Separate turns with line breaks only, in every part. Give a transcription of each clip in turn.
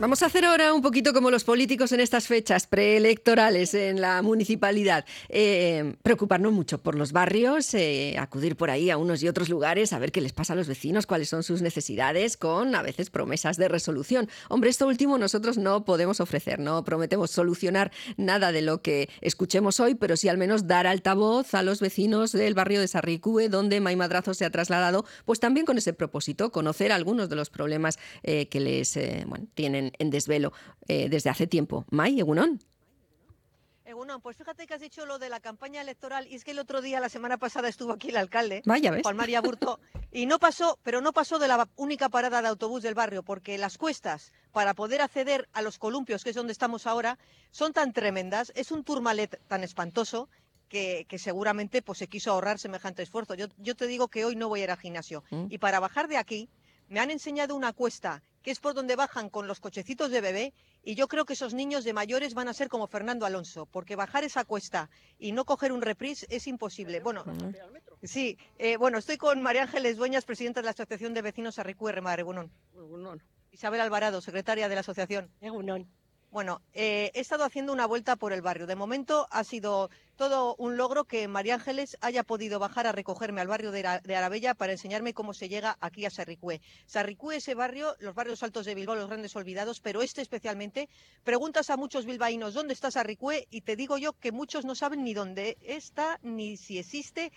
Vamos a hacer ahora un poquito como los políticos en estas fechas preelectorales en la municipalidad. Eh, preocuparnos mucho por los barrios, eh, acudir por ahí a unos y otros lugares, a ver qué les pasa a los vecinos, cuáles son sus necesidades, con a veces promesas de resolución. Hombre, esto último nosotros no podemos ofrecer, no prometemos solucionar nada de lo que escuchemos hoy, pero sí al menos dar altavoz a los vecinos del barrio de Sarricúe, donde May Madrazo se ha trasladado, pues también con ese propósito, conocer algunos de los problemas eh, que les bueno, tienen en, desvelo eh, desde hace tiempo. May, Egunon.
Egunon, pues fíjate que has dicho lo de la campaña electoral y es que el otro día, la semana pasada, estuvo aquí el alcalde. Juan María Burto, y no pasó, pero no pasó de la única parada de autobús del barrio, porque las cuestas para poder acceder a los columpios, que es donde estamos ahora, son tan tremendas, es un turmalet tan espantoso que, seguramente pues, se quiso ahorrar semejante esfuerzo. Yo, yo te digo que hoy no voy a ir al gimnasio. Mm. Y para bajar de aquí, me han enseñado una cuesta que es por donde bajan con los cochecitos de bebé, y yo creo que esos niños de mayores van a ser como Fernando Alonso, porque bajar esa cuesta y no coger un reprise es imposible. Bueno, sí, eh, bueno, estoy con María Ángeles Dueñas, presidenta de la Asociación de Vecinos Arricue Mar, Egunon. Isabel Alvarado, secretaria de la asociación.
Egunon.
Bueno, eh, he estado haciendo una vuelta por el barrio. De momento ha sido todo un logro que María Ángeles haya podido bajar a recogerme al barrio de, Arabella para enseñarme cómo se llega aquí a Sarricue. Sarricue, ese barrio, los barrios altos de Bilbao, los grandes olvidados, pero este especialmente, preguntas a muchos bilbaínos dónde está Sarricue y te digo yo que muchos no saben ni dónde está ni si existe.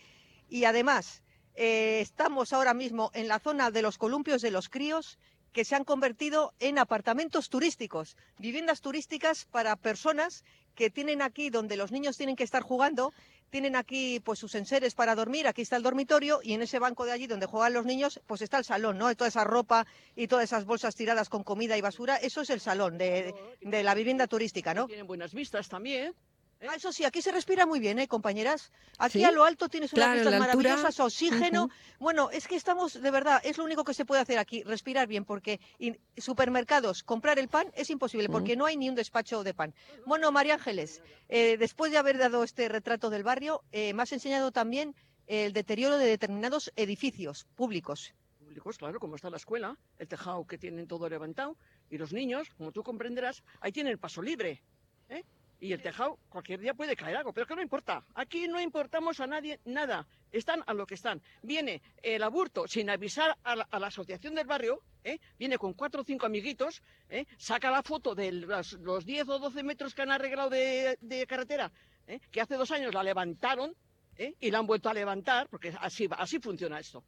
Y además, eh, estamos ahora mismo en la zona de los columpios de los críos que se han convertido en apartamentos turísticos, viviendas turísticas para personas que tienen aquí donde los niños tienen que estar jugando, tienen aquí pues sus enseres para dormir, aquí está el dormitorio y en ese banco de allí donde juegan los niños pues está el salón, ¿no? toda esa ropa y todas esas bolsas tiradas con comida y basura, eso es el salón de, de la vivienda turística, ¿no?
Tienen buenas vistas también.
¿Eh? Ah, eso sí, aquí se respira muy bien, ¿eh, compañeras? Aquí a lo alto tienes unas vistas maravillosas, oxígeno. Bueno, es que estamos, de verdad, es lo único que se puede hacer aquí, respirar bien, porque en supermercados, comprar el pan es imposible, porque no hay ni un despacho de pan. Bueno, María Ángeles, eh, después de haber dado este retrato del barrio, eh, me has enseñado también el deterioro de determinados edificios públicos.
Públicos, claro, como está la escuela, el tejado que tienen todo levantado, y los niños, como tú comprenderás, ahí tienen el paso libre. ¿eh? Y el tejado cualquier día puede caer algo, pero que no importa. Aquí no importamos a nadie nada. Están a lo que están. Viene el aburto sin avisar a la, asociación del barrio, ¿eh? viene con cuatro o cinco amiguitos, ¿eh? saca la foto de los, los, 10 o 12 metros que han arreglado de, carretera, ¿eh? que hace dos años la levantaron y la han vuelto a levantar, porque así, así funciona esto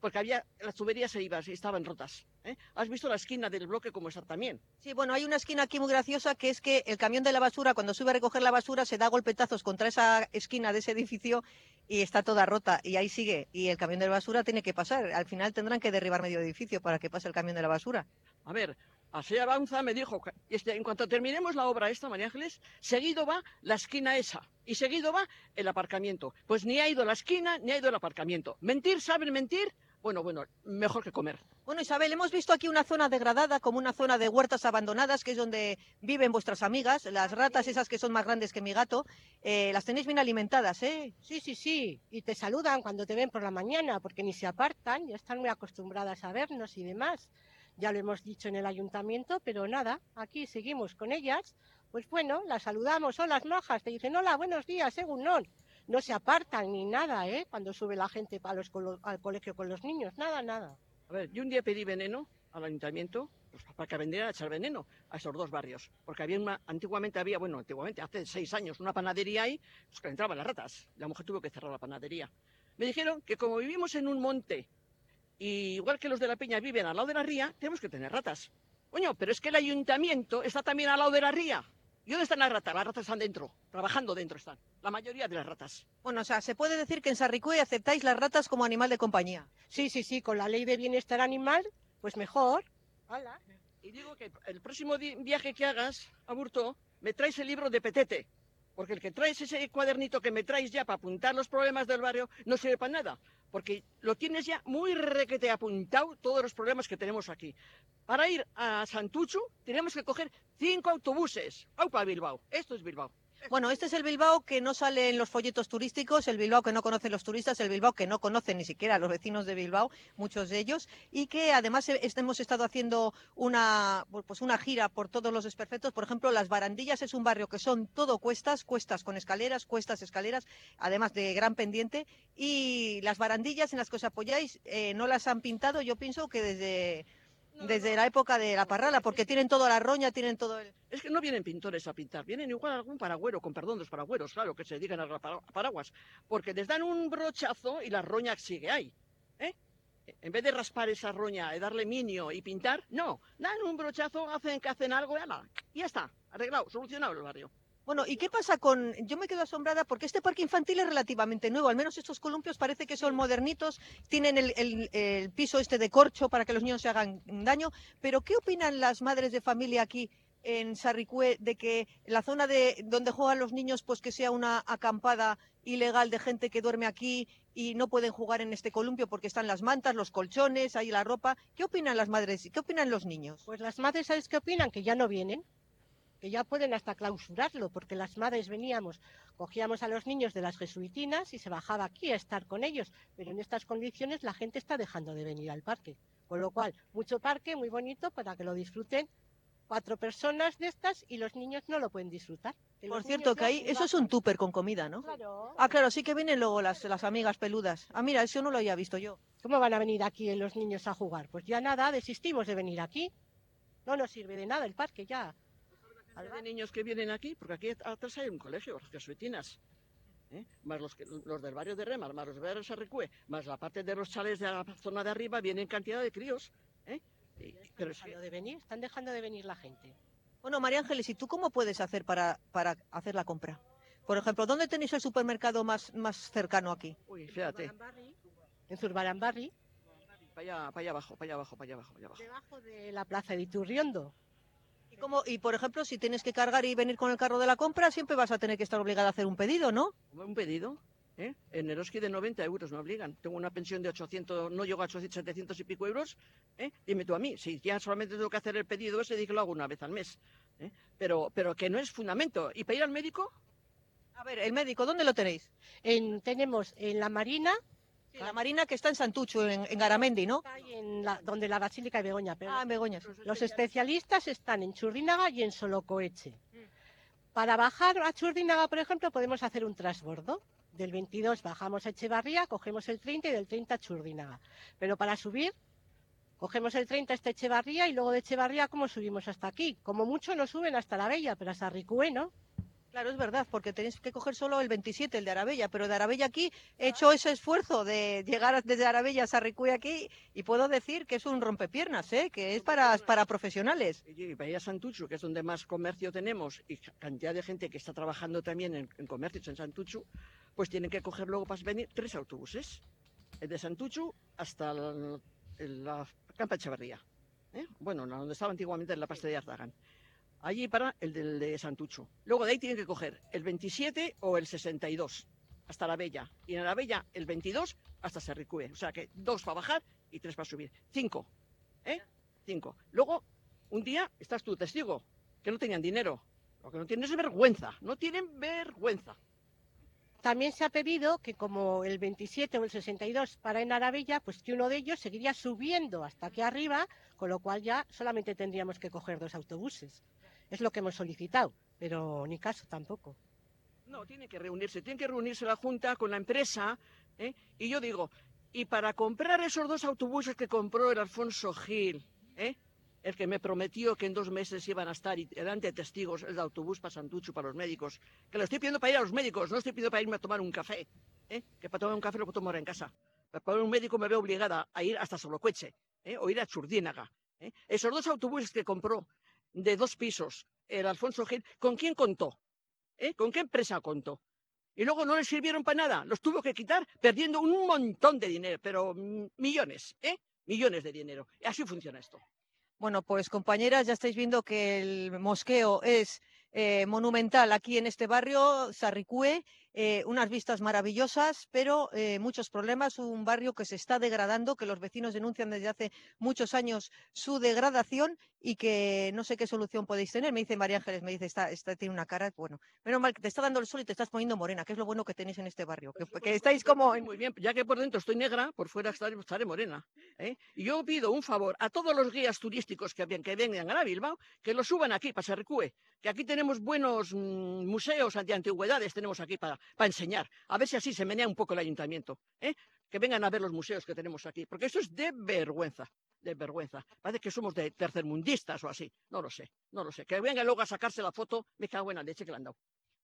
porque había las tuberías se iban, estaban rotas. ¿eh? ¿Has visto la esquina del bloque como está también?
Sí, bueno, hay una esquina aquí muy graciosa que es que el camión de la basura, cuando sube a recoger la basura, se da golpetazos contra esa esquina de ese edificio y está toda rota y ahí sigue. Y el camión de la basura tiene que pasar. Al final tendrán que derribar medio edificio para que pase el camión de la basura.
A ver, Así avanza, me dijo, este, en cuanto terminemos la obra esta, María Ángeles, seguido va la esquina esa y seguido va el aparcamiento. Pues ni ha ido la esquina ni ha ido el aparcamiento. Mentir, saben mentir, bueno, bueno, mejor que comer.
Bueno, Isabel, hemos visto aquí una zona degradada, como una zona de huertas abandonadas, que es donde viven vuestras amigas. Las ratas, esas que son más grandes que mi gato, eh, las tenéis bien alimentadas, ¿eh?
Sí, sí, sí. Y te saludan cuando te ven por la mañana, porque ni se apartan, ya están muy acostumbradas a vernos y demás. Ya lo hemos dicho en el ayuntamiento, pero nada, aquí seguimos con ellas. Pues bueno, las saludamos, hola, mojas, te dicen, hola, buenos días, según no no se apartan ni nada, ¿eh? Cuando sube la gente los, al colegio con los niños, nada, nada.
A ver, yo un día pedí veneno al ayuntamiento pues, para que vendieran a echar veneno a esos dos barrios. Porque había una, antiguamente había, bueno, antiguamente, hace seis años, una panadería ahí, pues que entraban las ratas. La mujer tuvo que cerrar la panadería. Me dijeron que como vivimos en un monte, y igual que los de la Peña viven al lado de la ría, tenemos que tener ratas. Coño, pero es que el ayuntamiento está también al lado de la ría. ¿Y dónde están las ratas? Las ratas están dentro, trabajando dentro están. La mayoría de las ratas.
Bueno, o sea, se puede decir que en Sarricue aceptáis las ratas como animal de compañía.
Sí, sí, sí, con la ley de bienestar animal, pues mejor.
Hola. Y digo que el próximo viaje que hagas a Burto, me traes el libro de Petete. Porque el que traes ese cuadernito que me traes ya para apuntar los problemas del barrio no sirve para nada. Porque lo tienes ya muy requete apuntado todos los problemas que tenemos aquí. Para ir a Santucho tenemos que coger cinco autobuses. Aupa Bilbao. Esto es Bilbao.
Bueno, este es el Bilbao que no sale en los folletos turísticos, el Bilbao que no conocen los turistas, el Bilbao que no conocen ni siquiera los vecinos de Bilbao, muchos de ellos, y que además he- hemos estado haciendo una, pues una gira por todos los desperfectos. Por ejemplo, Las Barandillas es un barrio que son todo cuestas, cuestas con escaleras, cuestas, escaleras, además de gran pendiente. Y las barandillas en las que os apoyáis eh, no las han pintado, yo pienso que desde, desde la época de la parrala, porque tienen toda la roña, tienen todo el...
Es que no vienen pintores a pintar, vienen igual algún paragüero, con perdón, los paragüeros, claro, que se dedican a para- paraguas, porque les dan un brochazo y la roña sigue ahí. ¿eh? En vez de raspar esa roña y darle minio y pintar, no, dan un brochazo, hacen que hacen algo y ala, y ya está, arreglado, solucionado el barrio.
Bueno, ¿y qué pasa con...? Yo me quedo asombrada porque este parque infantil es relativamente nuevo, al menos estos columpios parece que son modernitos, tienen el, el- el piso este de corcho para que los niños se hagan daño, pero ¿qué opinan las madres de familia aquí en Sarricué de que la zona de donde juegan los niños pues que sea una acampada ilegal de gente que duerme aquí y no pueden jugar en este columpio porque están las mantas, los colchones, ahí la ropa? ¿Qué opinan las madres y qué opinan los niños?
Pues las madres, ¿sabes qué opinan? Que ya no vienen, que ya pueden hasta clausurarlo, porque las madres veníamos, cogíamos a los niños de las jesuitinas y se bajaba aquí a estar con ellos, pero en estas condiciones la gente está dejando de venir al parque. Con lo cual, mucho parque, muy bonito, para que lo disfruten cuatro personas de estas y los niños no lo pueden disfrutar.
Por cierto, que ahí, eso es un tupper con comida, ¿no?
Claro.
Ah, claro, sí que vienen luego las, las amigas peludas. Ah, mira, eso no lo había visto yo.
¿Cómo van a venir aquí los niños a jugar? Pues ya nada, desistimos de venir aquí. No nos sirve de nada el parque ya.
De niños que vienen aquí, porque aquí atrás hay un colegio, las jesuitinas. ¿eh? Más los, que- los del barrio de Remar, más los de barrio de Sarricue, más la parte de los chales de la zona de arriba, vienen cantidad de críos. ¿eh? Y-
Están
pero es que-
dejando de venir, están dejando de venir la gente.
Bueno, María Ángeles, ¿y tú cómo puedes hacer para, para hacer la compra? Por ejemplo, ¿dónde tenéis el supermercado más, más cercano aquí?
uy, fíjate,
En Zurbaranbarri,
para allá, para allá abajo, para allá abajo, para allá abajo, para allá abajo.
debajo de la plaza de Iturriondo.
Y, cómo- y, por ejemplo, si tienes que cargar y venir con el carro de la compra, siempre vas a tener que estar obligada a hacer un pedido, ¿no?
Un pedido, ¿eh? En Eroski de 90 euros me obligan. Tengo una pensión de 800, no llego a 800, 700 y pico euros, ¿eh? Dime tú a mí, si ya solamente tengo que hacer el pedido ese, di que lo hago una vez al mes. ¿eh? Pero, pero que no es fundamento. ¿Y para ir al médico?
A ver, el médico, ¿dónde lo tenéis?
En, tenemos en la Marina,
Sí, la Marina que está en Santucho, en, en Garamendi, ¿no?
y en la, donde la Basílica de Begoña, pero
Ah, en Begoña. sí.
los especialistas están en Churrínaga y en Solocoeche. Para bajar a Churrínaga, por ejemplo, podemos hacer un transbordo. Del 22 bajamos a Echevarría, cogemos el 30 y del 30 a Churrínaga. Pero para subir, cogemos el 30 hasta Echevarría y luego de Echevarría, ¿cómo subimos hasta aquí? Como mucho nos suben hasta la Bella, pero hasta Ricue, ¿no?
Claro, es verdad, porque tenéis que coger solo el 27, el de Arabella, pero de Arabella aquí he hecho ese esfuerzo de llegar desde Arabella a Sarricuy aquí y puedo decir que es un rompepiernas, ¿eh? que es para, para profesionales.
Y para ir a Santuchu, que es donde más comercio tenemos, y ca- cantidad de gente que está trabajando también en, en comercios en Santuchu, pues tienen que coger luego para venir tres autobuses. El de Santuchu hasta el- la Campa Echeverría. ¿eh? Bueno, la- donde estaba antiguamente en la pastelería de Artagan. Allí para el del de Santuchu. Luego de ahí tienen que coger el 27 o el 62 hasta la Bella. Y en la Bella el 22 hasta Serricue. O sea que dos para bajar y tres para subir. Cinco. ¿Eh? Cinco. Luego, un día estás tú testigo, que no tenían dinero. Lo que no tienen es vergüenza. No tienen vergüenza.
También se ha pedido que como el 27 o el 62 para en Arabella, pues que uno de ellos seguiría subiendo hasta aquí arriba, con lo cual ya solamente tendríamos que coger dos autobuses. Es lo que hemos solicitado, pero ni caso tampoco.
No, tiene que reunirse, tiene que reunirse la Junta con la empresa. ¿eh? Y yo digo, y para comprar esos dos autobuses que compró el Alfonso Gil, ¿eh? El que me prometió que en dos meses iban a estar y delante de testigos el de autobús para Santucho, para los médicos, que lo estoy pidiendo para ir a los médicos, no estoy pidiendo para irme a tomar un café, ¿eh? que para tomar un café lo puedo tomar en casa. Pero para un médico me veo obligada a ir hasta Solocueche, ¿eh? o ir a Churdínaga. ¿eh? Esos dos autobuses que compró de dos pisos el Alfonso Gil, ¿con quién contó? ¿Con qué empresa contó? Y luego no les sirvieron para nada, los tuvo que quitar perdiendo un montón de dinero, pero millones, ¿eh? Millones de dinero. Y así funciona esto.
Bueno, pues compañeras, ya estáis viendo que el mosqueo es eh, monumental aquí en este barrio, Sarricue. Eh, unas vistas maravillosas, pero eh, muchos problemas, un barrio que se está degradando, que los vecinos denuncian desde hace muchos años su degradación y que no sé qué solución podéis tener. Me dice María Ángeles, me dice, está, está, tiene una cara, bueno, menos mal que te está dando el sol y te estás poniendo morena, que es lo bueno que tenéis en este barrio, que, que estáis como...
Muy bien, ya que por dentro estoy negra, por fuera estaré, estaré morena. ¿eh? Y yo pido un favor a todos los guías turísticos que, que vengan a Bilbao, que lo suban aquí para Serricue, que aquí tenemos buenos mmm, museos de antigüedades, tenemos aquí para, para, enseñar. A ver si así se menea un poco el ayuntamiento. ¿eh? Que vengan a ver los museos que tenemos aquí, porque esto es de vergüenza de vergüenza. Parece que somos de tercermundistas o así. No lo sé, no lo sé. Que venga luego a sacarse la foto, me cago en la leche que le han dado.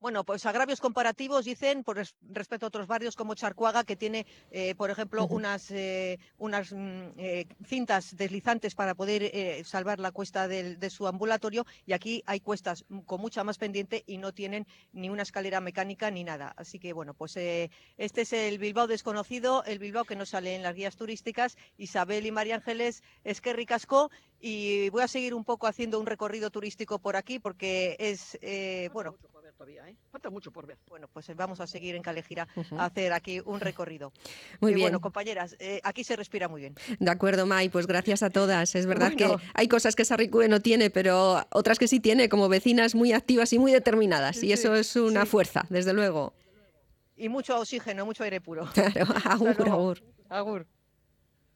Bueno, pues agravios comparativos dicen por respecto a otros barrios como Charcuaga, que tiene, eh, por ejemplo, uh -huh. unas, eh, unas mm, eh, cintas deslizantes para poder eh, salvar la cuesta del, de su ambulatorio, y aquí hay cuestas con mucha más pendiente y no tienen ni una escalera mecánica ni nada. Así que, bueno, pues eh, este es el Bilbao desconocido, el Bilbao que no sale en las guías turísticas. Isabel y María Ángeles, es que ricasco, y voy a seguir un poco haciendo un recorrido turístico por aquí porque es, eh, bueno
todavía, ¿eh? Falta mucho por ver.
Bueno, pues vamos a seguir en Calejira uh -huh. a hacer aquí un recorrido.
Muy
y
bien.
Bueno, compañeras, eh, aquí se respira muy bien.
De acuerdo, May, pues gracias a todas. Es verdad
Bueno.
que hay cosas que Sarricue no tiene, pero otras que sí tiene, como vecinas muy activas y muy determinadas.
Sí,
y eso es una
sí.
fuerza, desde luego.
Y mucho oxígeno, mucho aire puro.
Claro, agur, agur.
Agur.